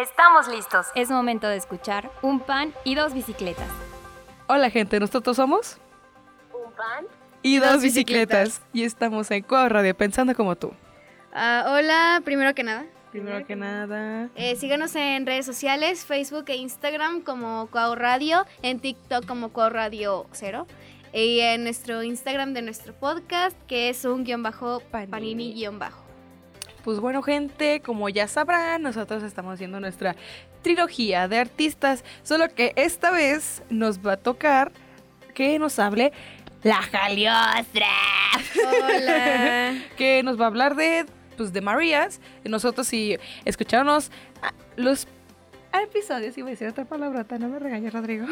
Estamos listos. Es momento de escuchar un pan y dos bicicletas. Hola gente, nosotros somos Un pan. y dos dos bicicletas. bicicletas y estamos en Cuau Radio pensando como tú. Ah, hola, primero que nada. Primero que nada, eh, síganos en redes sociales, Facebook e Instagram como Cuau Radio, en TikTok como Cuau Radio Cero y en nuestro Instagram de nuestro podcast que es un guion bajo Panini. panini guion bajo. Pues bueno gente, como ya sabrán, nosotros estamos haciendo nuestra trilogía de artistas, solo que esta vez nos va a tocar que nos hable la Jaliostra. Hola. que nos va a hablar de, pues, de Marías. Nosotros si escucharon los episodios, iba a decir otra palabrota, no me regañes, Rodrigo.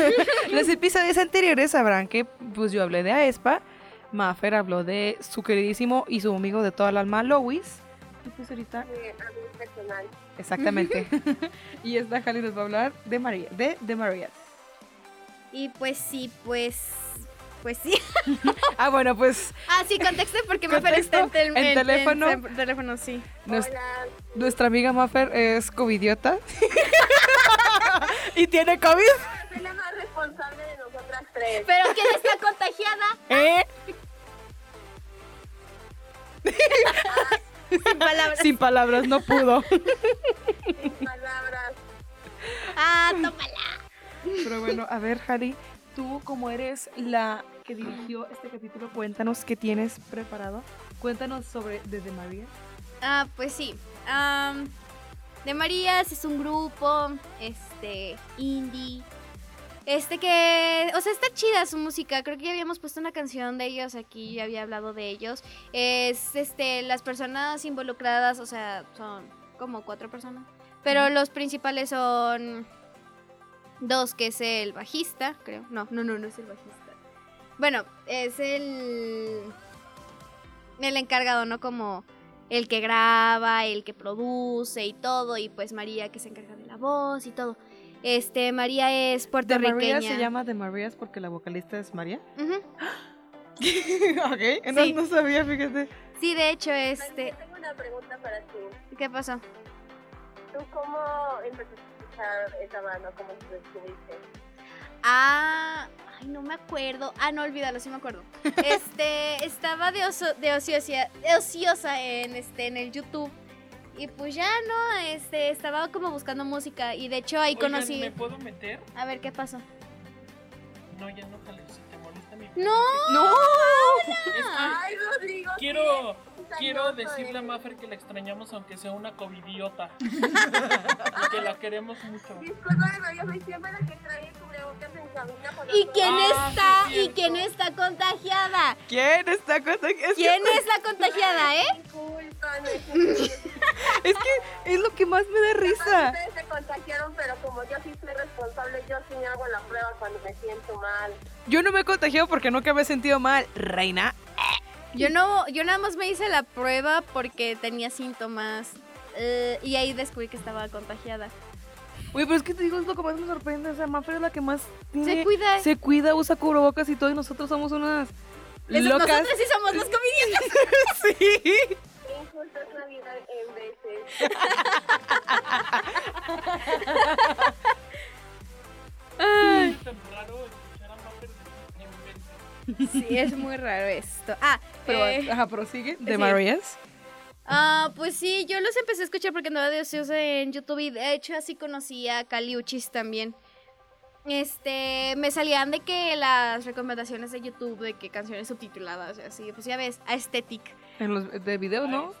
los episodios anteriores sabrán que, pues, yo hablé de Aespa, Maffer habló de su queridísimo y su amigo de toda el alma, Lois. Pues ahorita, a mí personal. exactamente. y esta Jali nos va a hablar de María, de, de Marías. y pues sí, pues pues sí. Ah, bueno, pues Ah, sí, contexto porque me Contexto, aparece en, en teléfono. en teléfono, sí. Hola. nuestra amiga Maffer es covidiota. y tiene COVID. Soy la más responsable de nosotras tres. Pero ¿quién está contagiada? ¿Eh? Sin palabras. Sin palabras, no pudo. Sin palabras. Ah, tómala. Pero bueno, a ver, Harry, tú como eres la que dirigió este capítulo, cuéntanos qué tienes preparado. Cuéntanos sobre Desde María. Ah, pues sí. Am, de Marías es un grupo, este, indie. Este que, o sea, está chida su música. Creo que ya habíamos puesto una canción de ellos aquí, ya había hablado de ellos. Es, este, las personas involucradas, o sea, son como cuatro personas. Pero los principales son dos, que es el bajista, creo. No, no, no, no es el bajista. Bueno, es el, el encargado, ¿no? Como el que graba, el que produce y todo, y pues María que se encarga de la voz y todo. Este, María es ¿De puertorriqueña. María se llama De Marías porque la vocalista es María? Ujú. ok, no, Sí. no sabía, fíjate. Sí, de hecho, este, Tengo una pregunta para ti. ¿qué pasó? ¿Tú cómo empezaste a escuchar esa banda? ¿Cómo te descubriste? Ah, ay, no me acuerdo. Ah, no, olvídalo, sí me acuerdo. Este, estaba de, oso- de, ociosa, de ociosa en, este, en el YouTube. Y pues ya, ¿no? Este, estaba como buscando música y de hecho ahí Oigan, conocí... ¿Me puedo meter? A ver, ¿qué pasó? No, ya no, jale, si te molesta mi ¡No! ¡No! Es que Ay, Rodrigo. quiero, quiero decirle a eres. Maffer que la extrañamos aunque sea una covidiota. y que la queremos mucho. Disculpa, yo soy siempre la que trae cubrebocas en cabina. por ¿Y quién Ah, sí, está? es ¿Y quién está contagiada? ¿Quién está contagiada? ¿Quién es la contagiada, eh? Disculpa, no es que- Es lo que más me da risa. Ustedes se contagiaron, pero como yo sí soy responsable, yo sí me hago la prueba cuando me siento mal. Yo no me he contagiado porque nunca me he sentido mal. Reina, Yo no, yo nada más me hice la prueba porque tenía síntomas eh, y ahí descubrí que estaba contagiada. Oye, pero es que te digo, es lo que más me sorprende. O sea, Maffer es la que más tiene- Se cuida. se cuida, usa cubrebocas y todo, y nosotros somos unas locas. Nosotros sí somos los comediantes. sí. Injusta es la vida en veces. Es tan raro escuchar a Maffer en mente. Sí, es muy raro esto. Ah, Pero, eh, ajá, prosigue. De sí. Marías. ah, pues sí, yo los empecé a escuchar porque andaba de ociosa en YouTube y de hecho así conocí a Caliuchis también. Este, me salían de que las recomendaciones de YouTube de que canciones subtituladas y así, pues ya ves, Aesthetic. En los de video, ¿no?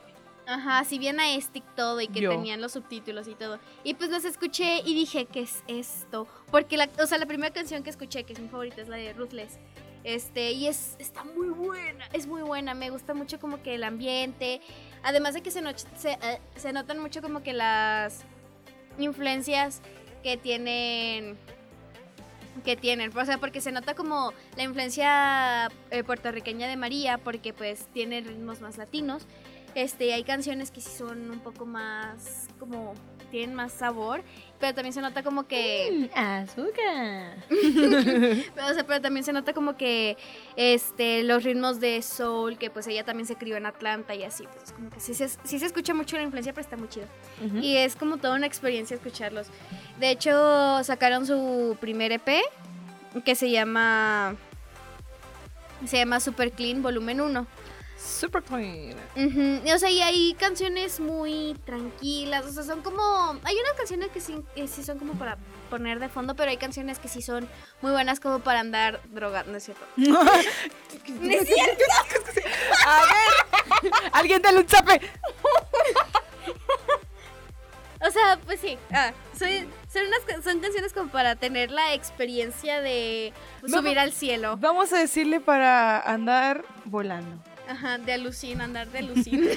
Ajá, si bien a Estic todo y que Yo. tenían los subtítulos y todo. Y pues los escuché y dije, ¿qué es esto? Porque la, o sea, la primera canción que escuché, que es mi favorita, es la de Ruthless. Este, y es, está muy buena, es muy buena, me gusta mucho como que el ambiente. Además de que se, no- se, eh, se notan mucho como que las influencias que tienen que tienen, o sea, porque se nota como la influencia eh, puertorriqueña de María, porque pues tiene ritmos más latinos. Este, hay canciones que sí son un poco más como tienen más sabor, pero también se nota como que Azúcar. pero, o sea, pero también se nota como que este los ritmos de soul, que pues ella también se crió en Atlanta y así, pues como que sí se, sí se escucha mucho la influencia, pero está muy chido. Y es como toda una experiencia escucharlos. De hecho, sacaron su primer EP que se llama se llama Super Clean Volumen 1. Super clean. Y, O sea, y hay canciones muy tranquilas, o sea, son como... Hay unas canciones que sí, que sí son como para poner de fondo, pero hay canciones que sí son muy buenas como para andar drogando, ¿no es cierto? No es cierto. A ver. Alguien dale un zape. O sea, pues sí, ah, soy- son, unas, son canciones como para tener la experiencia de subir al cielo. Vamos a decirle para andar volando. Ajá, de alucin, andar de alucin.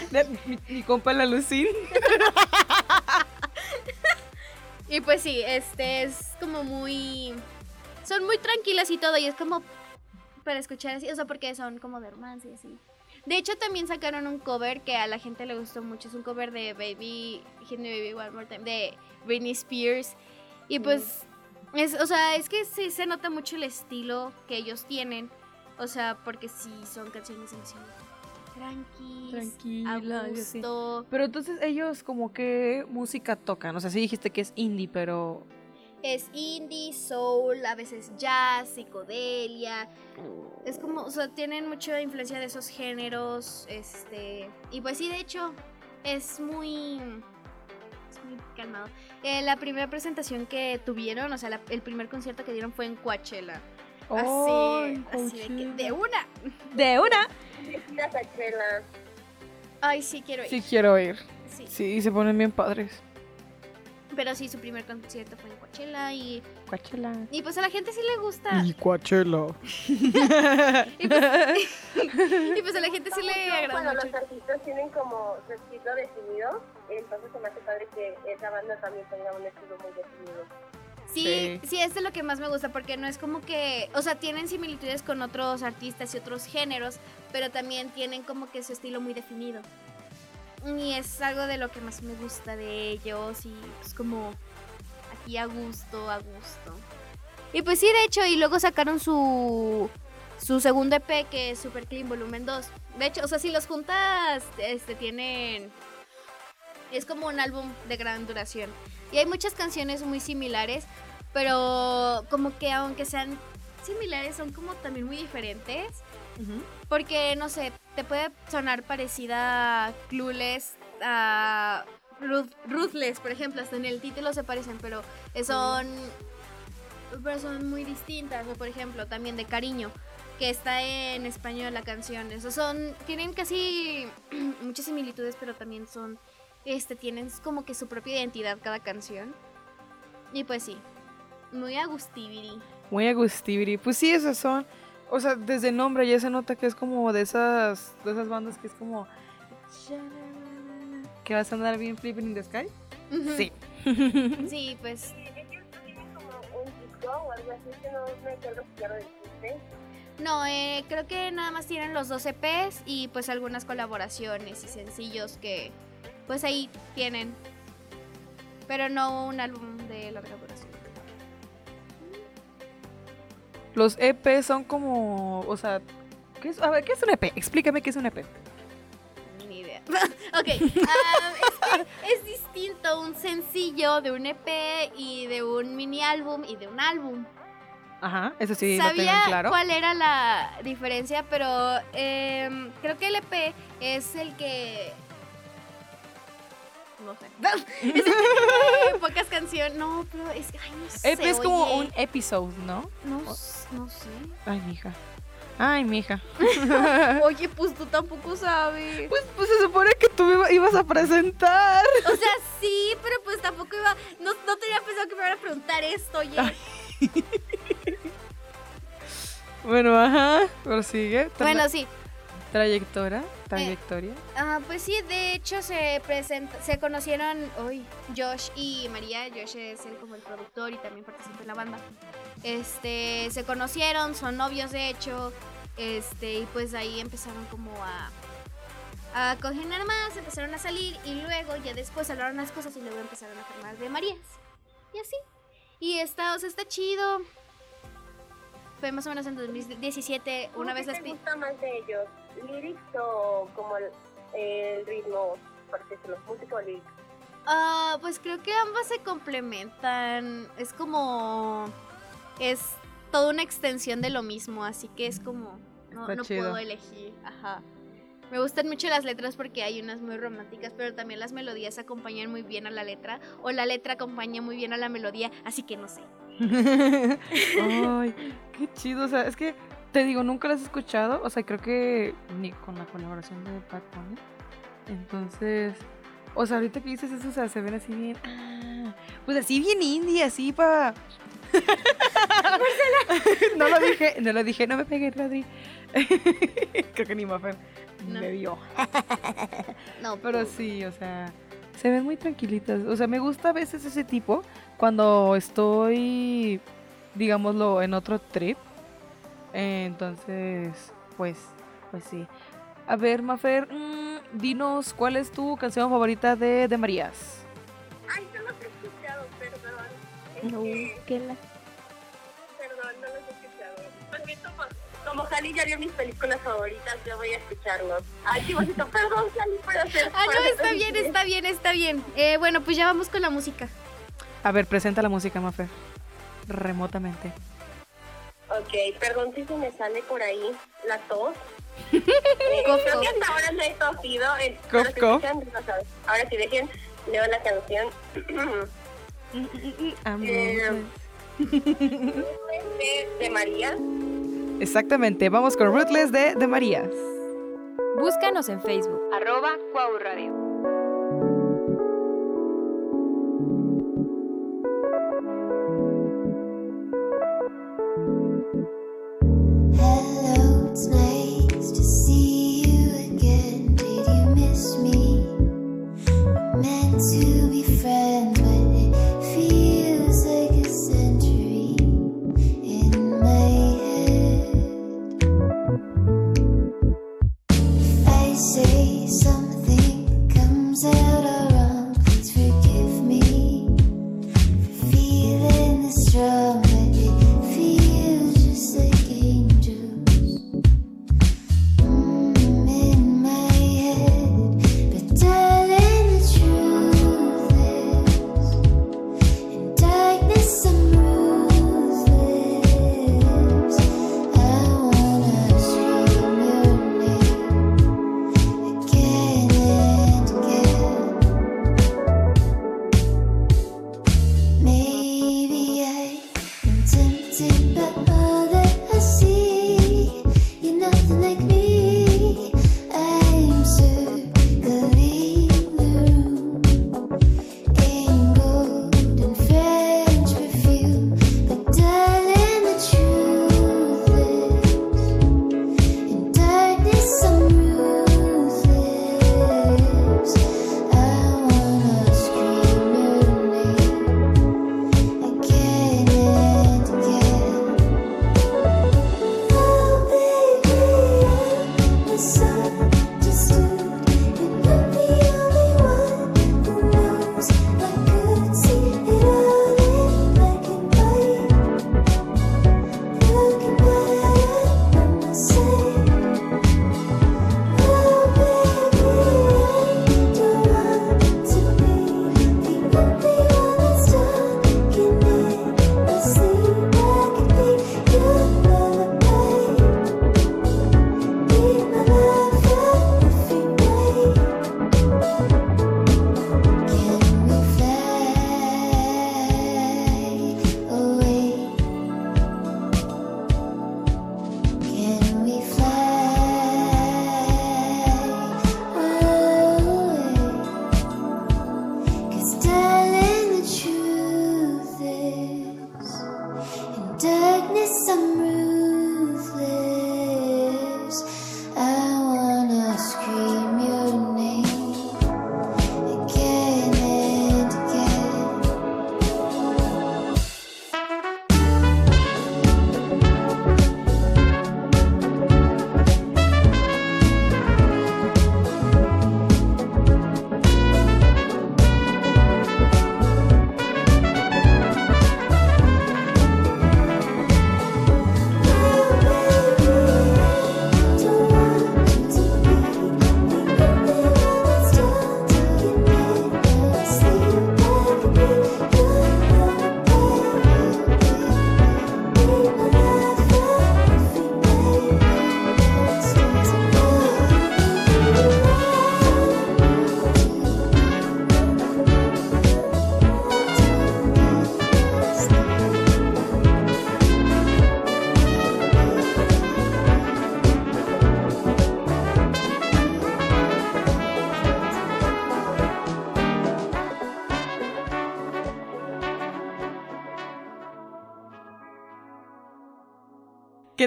Mi, mi compa la Lucín. y pues sí, este es como muy... Son muy tranquilas y todo, y es como para escuchar así, o sea, porque son como de romance y así. De hecho, también sacaron un cover que a la gente le gustó mucho. Es un cover de Baby, Hit Me Baby One More Time, de Britney Spears. Y pues, es, o sea, es que sí se nota mucho el estilo que ellos tienen. O sea, porque sí son canciones demasiado tranquilas, Tranquila, a gusto. Pero entonces ellos como que música tocan. O sea, sí dijiste que es indie, pero... Es indie, soul, a veces jazz, psicodelia. Es como, o sea, tienen mucha influencia de esos géneros. Este. Y pues sí, de hecho, es muy. Es muy calmado. Eh, la primera presentación que tuvieron, o sea, la- el primer concierto que dieron fue en Coachella. Así, así de, que, de una. De una. Ay, sí, quiero ir. Sí quiero ir. Sí. Sí, se ponen bien padres. Pero sí, su primer concierto fue en Coachella y, Coachella. y pues a la gente sí le gusta. Coachella. Y pues, y pues a la gente sí le agrada Cuando mucho. los artistas tienen como su estilo definido, entonces se me hace padre que esa banda también tenga un estilo muy definido. Sí, Sí. sí, es de lo que más me gusta porque no es como que, o sea, tienen similitudes con otros artistas y otros géneros, pero también tienen como que su estilo muy definido. Y es algo de lo que más me gusta de ellos y pues como aquí a gusto, a gusto. Y pues sí, de hecho, y luego sacaron su su segundo EP que es Super Clean Volumen 2. De hecho, o sea, si los juntas, este tienen es como un álbum de gran duración. Y hay muchas canciones muy similares, pero como que aunque sean similares, son como también muy diferentes. Porque, no sé, te puede sonar parecida a Clueless, a Ruth- Ruthless, por ejemplo, hasta en el título se parecen, pero son, pero son muy distintas. O, por ejemplo, también de Cariño, que está en español la canción. Esos son, tienen casi muchas similitudes, pero también son, este, tienen como que su propia identidad cada canción. Y pues sí, muy agustibiri. Muy agustibiri. Pues sí, esas son. O sea, desde el nombre ya se nota que es como de esas, de esas bandas que es como. Que vas a andar bien flipping in the sky. Sí. Sí, pues. No, eh, creo que nada más tienen los dos EPs y pues algunas colaboraciones y sencillos que pues ahí tienen. Pero no un álbum de larga duración. Los EP son como. O sea. ¿qué es? A ver, ¿qué es un EP? Explícame qué es un EP. Ni idea. ok, ah, es que es distinto un sencillo de un EP y de un mini álbum y de un álbum. Ajá, eso sí lo tengo Sabía en claro. cuál era la diferencia, pero em, creo que el EP es el que. No sé. es que pocas canciones. No, pero es que. Ay, no sé. EP es como oye. un episode, ¿no? No, sé. Ay, mija. Ay, mija. Oye, pues tú tampoco sabes. Pues, pues se supone que tú iba- ibas a presentar. O sea, sí, pero pues tampoco iba. No, no tenía pensado que me iban a preguntar esto, oye. Bueno, ajá. Prosigue. Tra- Bueno, sí. Trayectoria. Trayectoria. Ah, pues sí, de hecho se presenta, se conocieron hoy Josh y María. Josh es el como el productor y también participa en la banda. Este, se conocieron, son novios de hecho. Este, y pues ahí empezaron como a a cocinar más, empezaron a salir y luego ya después hablaron las cosas y luego empezaron a formar de Marías. Y así. Y está, o sea, está chido. Fue más o menos en 2017, una vez las ¿Qué te pi- gusta más de ellos? ¿Lyrics o como el, el ritmo? Por decirlo, música o lyrics. Ah, pues creo que ambas se complementan. Es como. Es toda una extensión de lo mismo, así que es como. No, no puedo elegir. Ajá. Me gustan mucho las letras porque hay unas muy románticas, pero también las melodías acompañan muy bien a la letra. O la letra acompaña muy bien a la melodía, así que no sé. Ay, qué chido. O sea, es que te digo, nunca las he escuchado. O sea, creo que ni con la colaboración de Bad Bunny. Entonces, o sea, ahorita que dices eso, o sea, se ven así bien. ah, pues así bien indie, así para. no lo dije, no lo dije, no me pegué, Rodri. creo que ni Mafer No. me vio. No, Pero pues, sí, o sea, se ven muy tranquilitas. O sea, me gusta a veces ese tipo cuando estoy, digámoslo, en otro trip. Eh, Entonces, pues, pues sí. A ver, Mafer, mm, dinos cuál es tu canción favorita de, de Marías. Ay, no los he escuchado, perdón. Es No, que- que la... Perdón, no los he escuchado. También como, como Jali ya vio mis películas favoritas, yo voy a escucharlos. Ay, chivosito, perdón, Jali, por hacer... Ah, no, está bien, está bien, está bien. Eh, bueno, pues ya vamos con la música. A ver, presenta la música, Mafer. Remotamente. Ok, perdón si se me sale por ahí la tos. Eh, creo que hasta ahora no he tosido. eh, sabes. Ahora sí, dejen, leo la canción. Eh, de, de María. Exactamente, vamos con Ruthless de, de Marías. Búscanos en Facebook. Arroba Cuau Radio.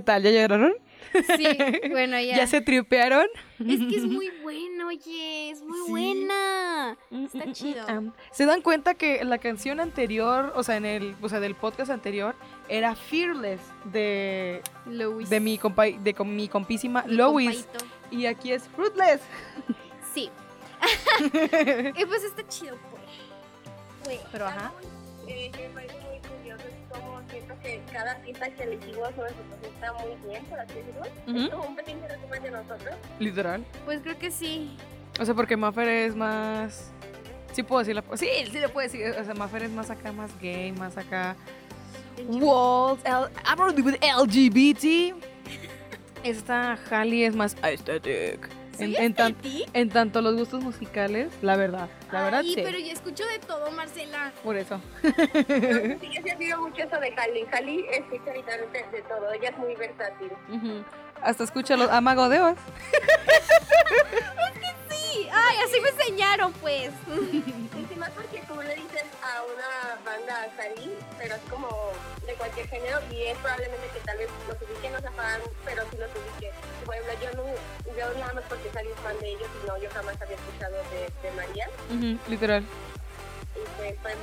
¿Qué tal? ¿Ya lloraron? Sí, bueno, ya. ¿Ya se tripearon? Es que es muy bueno, oye, es muy Sí. buena. Está chido. Am, ¿Se dan cuenta que la canción anterior, o sea, en el, o sea, del podcast anterior, era Fearless de, Louis. de mi compa, de con mi compísima mi compaito. Y aquí es Fruitless. Sí. y pues está chido, pues. Pero ajá. Siento que cada pieza que elegimos nos representa muy bien, por así decirlo. Ujú. Es como un pequeño resumen de nosotros. Literal. Pues creo que sí. O sea, porque Maffer es más. Sí puedo decirlo. Sí, sí le puedo decir. O sea, Maffer es más acá, más gay, más acá. Walls, L I'm already with LGBT. Esta Halle es más aesthetic. En, en, tan- en tanto los gustos musicales, la verdad. La verdad, Ay, sí. pero yo escucho de todo, Marcela. Por eso. Sí, yo sí admiro mucho eso de Halley. Halley escucha literalmente de todo. Ella es muy versátil. Ujú. Hasta escucha los amagodeos. Ay, así me enseñaron, pues. Y más porque tú le dices a una banda Halley, pero es como de cualquier género, y es probablemente que tal vez los ubiquen, no se fan, pero sí los ubiquen. Por ejemplo, yo, no, yo nada más porque salí fan de ellos, y no, yo jamás había escuchado de, de María. Literal. Pues,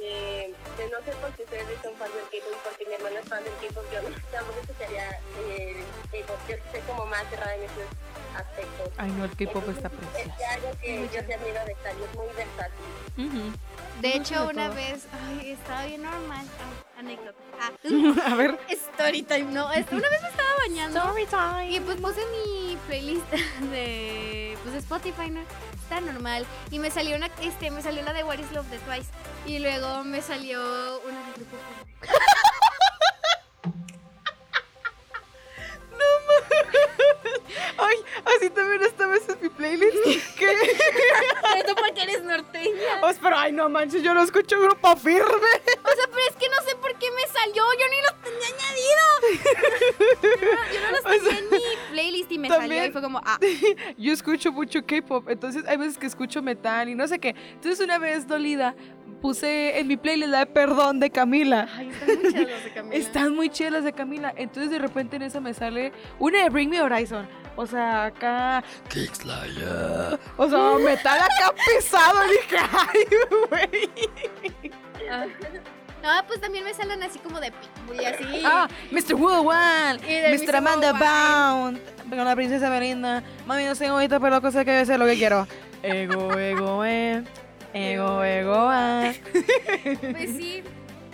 eh, de no sé por qué ustedes son fans del K-pop, porque mi hermano es fan del K-pop, yo no, tampoco escucharía eh, K-pop, yo estoy como más cerrada en esos aspectos. Ay, no, el K-pop está Es precioso. algo que yo te admiro de Cali, es muy versátil. De hecho, una todo. vez, ay, estaba bien normal. Ah, anécdota. Ah, A ver. story time, no. Una vez me estaba bañando. Story time. Y pues puse mi playlist de pues Spotify, ¿no? Está normal. Y me salió una, este, me salió la de What is Love de Twice. Y luego me salió una de Grupo. Ay, así también esta vez en mi playlist. ¿Qué? Pero tú porque eres norteña. Pues, pero ay, no manches, yo no escucho grupo firme. O sea, pero es que no sé por qué me salió. Yo ni los tenía añadido. Yo no, yo no los tenía en mi playlist y me salió y fue como, ah, Yo escucho mucho K-pop, entonces hay veces que escucho metal y no sé qué. Entonces una vez dolida puse en mi playlist la de Perdón de Camila. ay, están muy chidas las de Camila. Están muy chidas las de Camila. Entonces de repente en esa me sale una de Bring Me Horizon. O sea, acá. Kick Slayer. O sea, metal acá pesado. Dije, ay, güey. No, pues también me salen así como de pitbull y así. Ah, Mr. Woodwind. Y de Mr. Amanda. Bound. Con la princesa Belinda. Mami, no sé ahorita, pero cosa que yo sé lo que quiero. Ego, ego, eh. Ego, ego, ah. Pues sí,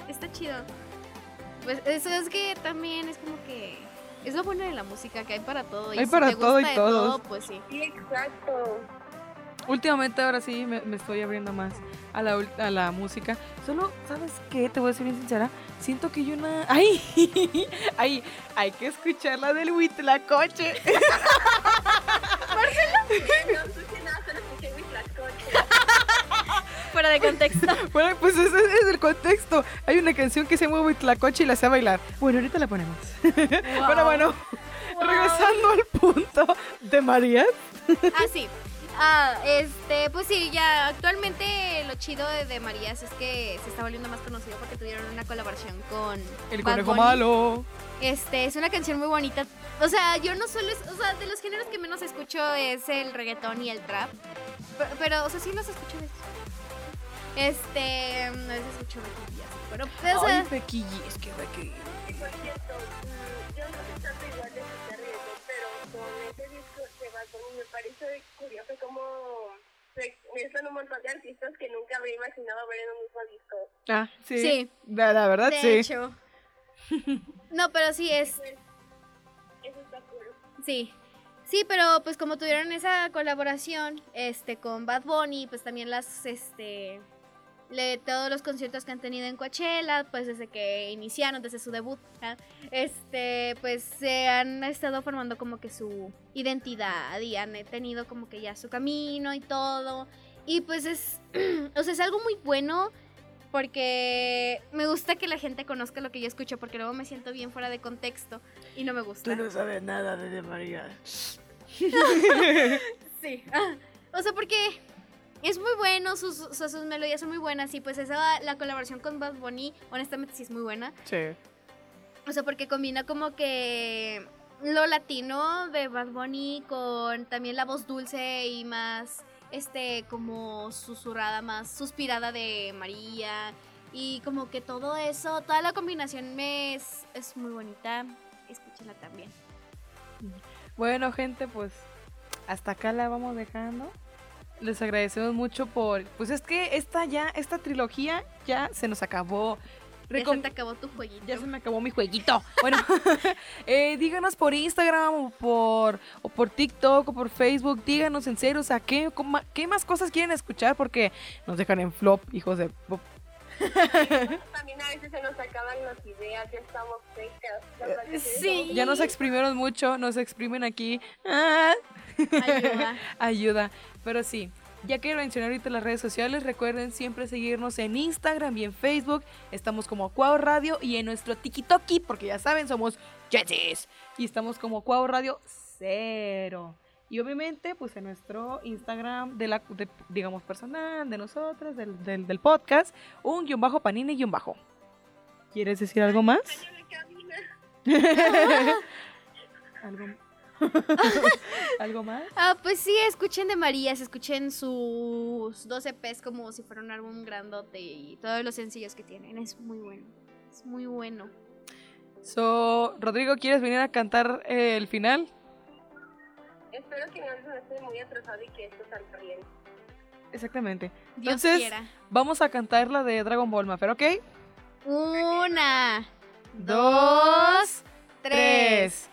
está chido. Pues eso es que también es como que es lo bueno de la música que hay para todo. Y Hay si para te todo y gusta todos. todo, pues sí. Sí, exacto. Últimamente ahora sí me, me estoy abriendo más a la, a la música. Solo, ¿sabes qué? Te voy a ser bien sincera. Siento que yo una... ¡Ay! ¡Ay! Hay que escuchar la del Huitlacoche. No escuché nada, escuché. Fuera de contexto. Bueno, pues ese es el contexto. Hay una canción que se llama Huitlacoche y la sé bailar. Bueno, ahorita la ponemos. Bueno, bueno. Regresando al punto de María. Ah, sí. Ah, este, pues sí, ya actualmente lo chido de, de Marías es que se está volviendo más conocido porque tuvieron una colaboración con El Bad conejo Bunny. malo. Este, es una canción muy bonita. O sea, yo no es- o sea, de los géneros que menos escucho es el reggaetón y el trap. Pero, pero, o sea, sí los escucho. Este, a veces escucho Becky G, pero, o sea, Ay, Becky G, es que Becky Y Bad Bunny me parece curioso cómo se mezclan un montón de artistas que nunca habría imaginado ver en un mismo disco. Ah, sí. Sí. La, la verdad, de sí. hecho. No, pero sí es, Eso está cool. sí. Sí, pero pues como tuvieron esa colaboración este con Bad Bunny, pues también las este le, todos los conciertos que han tenido en Coachella, pues desde que iniciaron, desde su debut, este, pues se han estado formando como que su identidad y han tenido como que ya su camino y todo. Y pues es, o sea, es algo muy bueno porque me gusta que la gente conozca lo que yo escucho porque luego me siento bien fuera de contexto y no me gusta. sabes nada de María. Sí. Ah, o sea, porque es muy bueno, sus, sus melodías son muy buenas y pues esa, la colaboración con Bad Bunny, honestamente sí es muy buena. Sí. O sea, porque combina como que lo latino de Bad Bunny con también la voz dulce y más, este, como susurrada, más suspirada de María. Y como que todo eso, toda la combinación me es, es muy bonita. Escúchenla también. Bueno, gente, pues hasta acá la vamos dejando. Les agradecemos mucho por. Pues es que esta ya, esta trilogía ya se nos acabó. Ya Recom- se te acabó tu jueguito. Ya se me acabó mi jueguito. Bueno, eh, díganos por Instagram o por, o por TikTok o por Facebook. Díganos en serio, o sea, ¿qué, cómo- ¿qué más cosas quieren escuchar? Porque nos dejan en flop, hijos de... También a veces se nos acaban las ideas, ya estamos secas. Que Sí. Ya nos exprimieron mucho, nos exprimen aquí. Ah, Ayuda. ayuda. Pero sí, ya que mencioné ahorita las redes sociales, recuerden siempre seguirnos en Instagram y en Facebook. Estamos como Cuau Radio y en nuestro TikToki, porque ya saben, somos Jetsis. Y estamos como Cuau Radio Cero. Y obviamente, pues en nuestro Instagram, de la, de, digamos, personal, de nosotros, del, del, del podcast, un guion bajo panini guion bajo. ¿Quieres decir algo más? de cabina. ¿Algo, ¿Algo más? Ah, pues sí, escuchen de Marías, escuchen sus 12 P's como si fuera un álbum grandote y todos los sencillos que tienen. Es muy bueno. Es muy bueno. So, Rodrigo, ¿quieres venir a cantar eh, el final? Espero que no se esté muy atrasado y que esto salga bien. Exactamente. Dios Entonces, quiera. vamos a cantar la de Dragon Ball Mafia, ¿ok? Una, Dos, tres.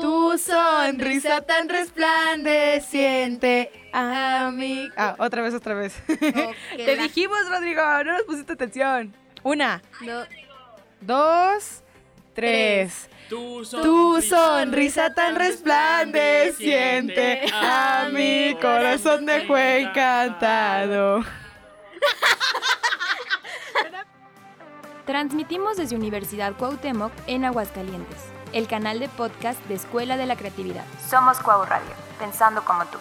Tu sonrisa tan resplandeciente a mí. Ah, otra vez, otra vez. Te la- dijimos, Rodrigo, no nos pusiste atención. Una, no, dos, tres. Tu Tu sonrisa tan resplandeciente a mi corazón dejó encantado. Transmitimos desde Universidad Cuauhtémoc en Aguascalientes, el canal de podcast de Escuela de la Creatividad. Somos Cuau Radio, pensando como tú.